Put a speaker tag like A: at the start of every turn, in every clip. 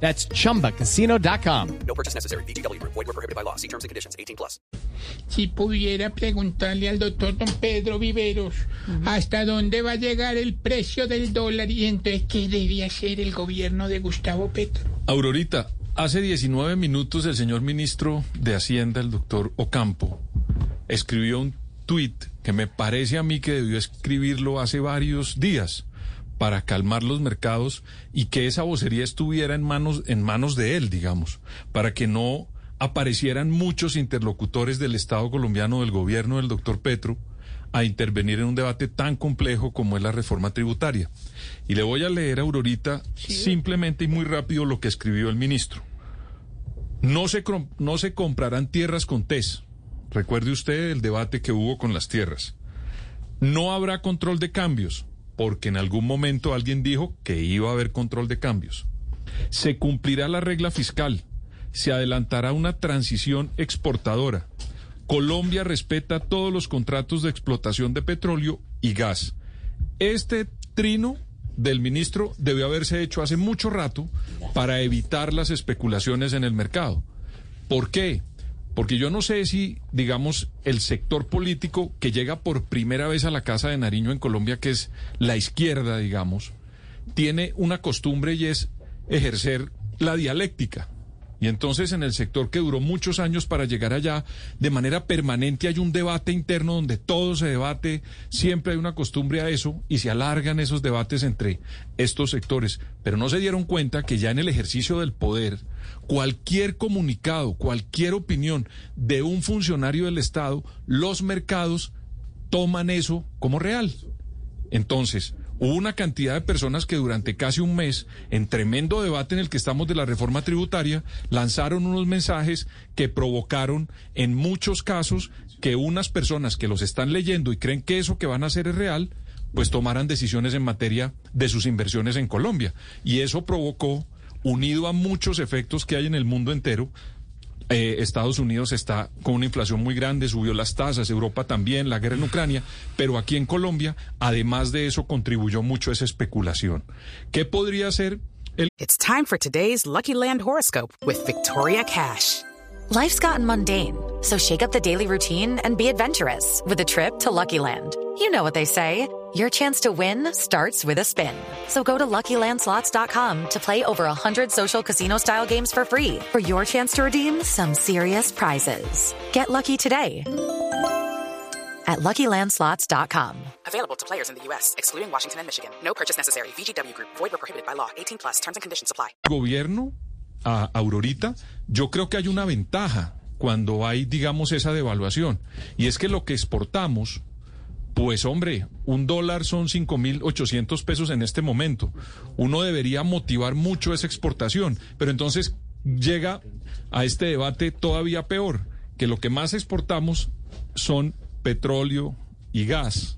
A: That's chumbacasino.com.
B: No purchase necessary. BGW. Void were prohibited by law. See terms and conditions. 18 plus.
C: Si pudiera preguntarle al doctor don Pedro Viveros hasta dónde va a llegar el precio del dólar y entonces qué debe hacer el gobierno de Gustavo Petro.
D: Aurorita, hace 19 minutos el señor ministro de Hacienda, el doctor Ocampo, escribió un tuit que me parece a mí que debió escribirlo hace varios días para calmar los mercados y que esa vocería estuviera en manos, en manos de él, digamos, para que no aparecieran muchos interlocutores del Estado colombiano, del gobierno del doctor Petro, a intervenir en un debate tan complejo como es la reforma tributaria. Y le voy a leer a Aurorita simplemente y muy rápido lo que escribió el ministro. No se, no se comprarán tierras con TES. Recuerde usted el debate que hubo con las tierras. No habrá control de cambios, porque en algún momento alguien dijo que iba a haber control de cambios. Se cumplirá la regla fiscal. Se adelantará una transición exportadora. Colombia respeta todos los contratos de explotación de petróleo y gas. Este trino del ministro debió haberse hecho hace mucho rato para evitar las especulaciones en el mercado. ¿Por qué? Porque yo no sé si, digamos, el sector político que llega por primera vez a la Casa de Nariño en Colombia, que es la izquierda, digamos, tiene una costumbre y es ejercer la dialéctica. Y entonces en el sector que duró muchos años para llegar allá, de manera permanente hay un debate interno donde todo se debate, siempre hay una costumbre a eso y se alargan esos debates entre estos sectores. Pero no se dieron cuenta que ya en el ejercicio del poder, cualquier comunicado, cualquier opinión de un funcionario del Estado, los mercados toman eso como real. Entonces, hubo una cantidad de personas que durante casi un mes, en tremendo debate en el que estamos de la reforma tributaria, lanzaron unos mensajes que provocaron en muchos casos que unas personas que los están leyendo y creen que eso que van a hacer es real, pues tomaran decisiones en materia de sus inversiones en Colombia. Y eso provocó, unido a muchos efectos que hay en el mundo entero, eh, Estados Unidos está con una inflación muy grande, subió las tasas, Europa también, la guerra en Ucrania, pero aquí en Colombia, además de eso, contribuyó mucho esa especulación. ¿Qué podría ser el
E: It's time for today's Lucky Land horoscope with Victoria Cash.
F: Life's gotten mundane, so shake up the daily routine and be adventurous with a trip to Lucky Land. You know what they say. Your chance to win starts with a spin. So go to LuckyLandSlots.com to play over 100 social casino-style games for free for your chance to redeem some serious prizes. Get lucky today at LuckyLandSlots.com.
E: Available to players in the U.S., excluding Washington and Michigan. No purchase necessary. VGW Group, void were prohibited by law. 18 plus terms and conditions apply.
D: gobierno a Aurorita? Yo creo que hay una ventaja cuando hay, digamos, esa devaluación. Y es que lo que exportamos, pues hombre, un dólar son 5.800 pesos en este momento. Uno debería motivar mucho esa exportación, pero entonces llega a este debate todavía peor, que lo que más exportamos son petróleo y gas.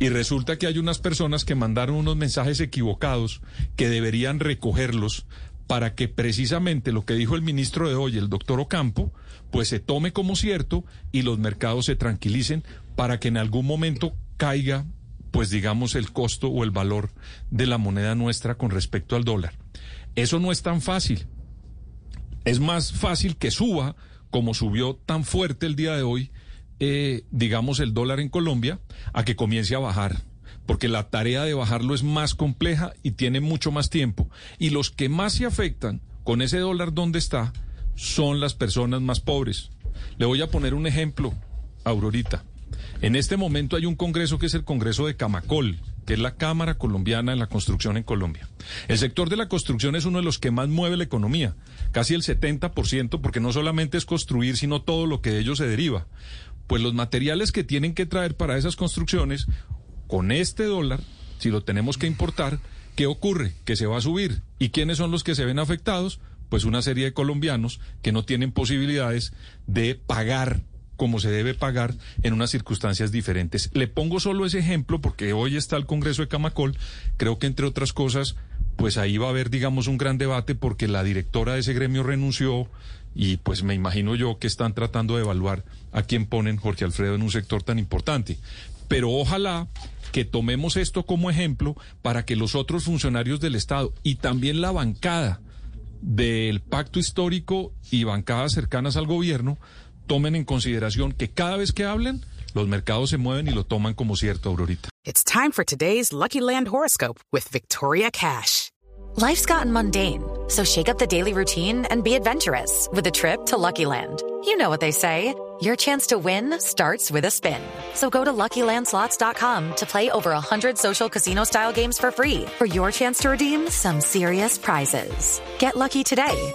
D: Y resulta que hay unas personas que mandaron unos mensajes equivocados que deberían recogerlos para que precisamente lo que dijo el ministro de hoy, el doctor Ocampo, pues se tome como cierto y los mercados se tranquilicen para que en algún momento caiga, pues digamos, el costo o el valor de la moneda nuestra con respecto al dólar. Eso no es tan fácil. Es más fácil que suba, como subió tan fuerte el día de hoy, eh, digamos, el dólar en Colombia, a que comience a bajar. Porque la tarea de bajarlo es más compleja y tiene mucho más tiempo. Y los que más se afectan con ese dólar donde está son las personas más pobres. Le voy a poner un ejemplo, Aurorita. En este momento hay un congreso que es el Congreso de Camacol, que es la Cámara Colombiana de la Construcción en Colombia. El sector de la construcción es uno de los que más mueve la economía, casi el 70%, porque no solamente es construir, sino todo lo que de ello se deriva. Pues los materiales que tienen que traer para esas construcciones, con este dólar, si lo tenemos que importar, ¿qué ocurre? Que se va a subir. ¿Y quiénes son los que se ven afectados? pues una serie de colombianos que no tienen posibilidades de pagar como se debe pagar en unas circunstancias diferentes. Le pongo solo ese ejemplo porque hoy está el Congreso de Camacol. Creo que entre otras cosas, pues ahí va a haber, digamos, un gran debate porque la directora de ese gremio renunció y pues me imagino yo que están tratando de evaluar a quién ponen Jorge Alfredo en un sector tan importante. Pero ojalá que tomemos esto como ejemplo para que los otros funcionarios del Estado y también la bancada del pacto histórico y bancadas cercanas al gobierno tomen en consideración que cada vez que hablen, los mercados se mueven y lo toman como cierto, Aurorita.
E: It's time for today's Lucky Land horoscope with Victoria Cash.
F: Life's gotten mundane, so shake up the daily routine and be adventurous with a trip to Lucky Land. You know what they say. Your chance to win starts with a spin. So go to LuckyLandSlots.com to play over 100 social casino-style games for free for your chance to redeem some serious prizes. Get lucky today